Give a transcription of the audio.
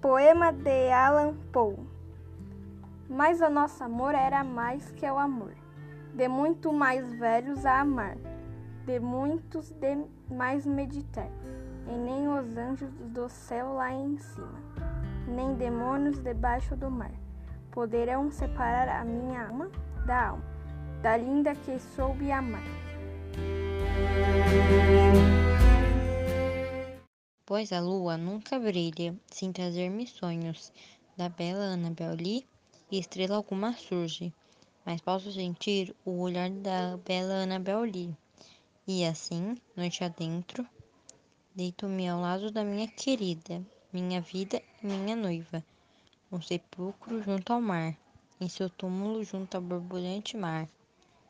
Poema de Alan Poe. Mas o nosso amor era mais que o amor, de muito mais velhos a amar, de muitos de mais meditar, e nem os anjos do céu lá em cima, nem demônios debaixo do mar, poderão separar a minha alma da alma, da linda que soube amar. Pois a lua nunca brilha sem trazer-me sonhos da bela Annabel Lee e estrela alguma surge, mas posso sentir o olhar da bela Annabel Lee. E assim, noite adentro, deito-me ao lado da minha querida, minha vida e minha noiva, um sepulcro junto ao mar, em seu túmulo junto ao borbulhante mar.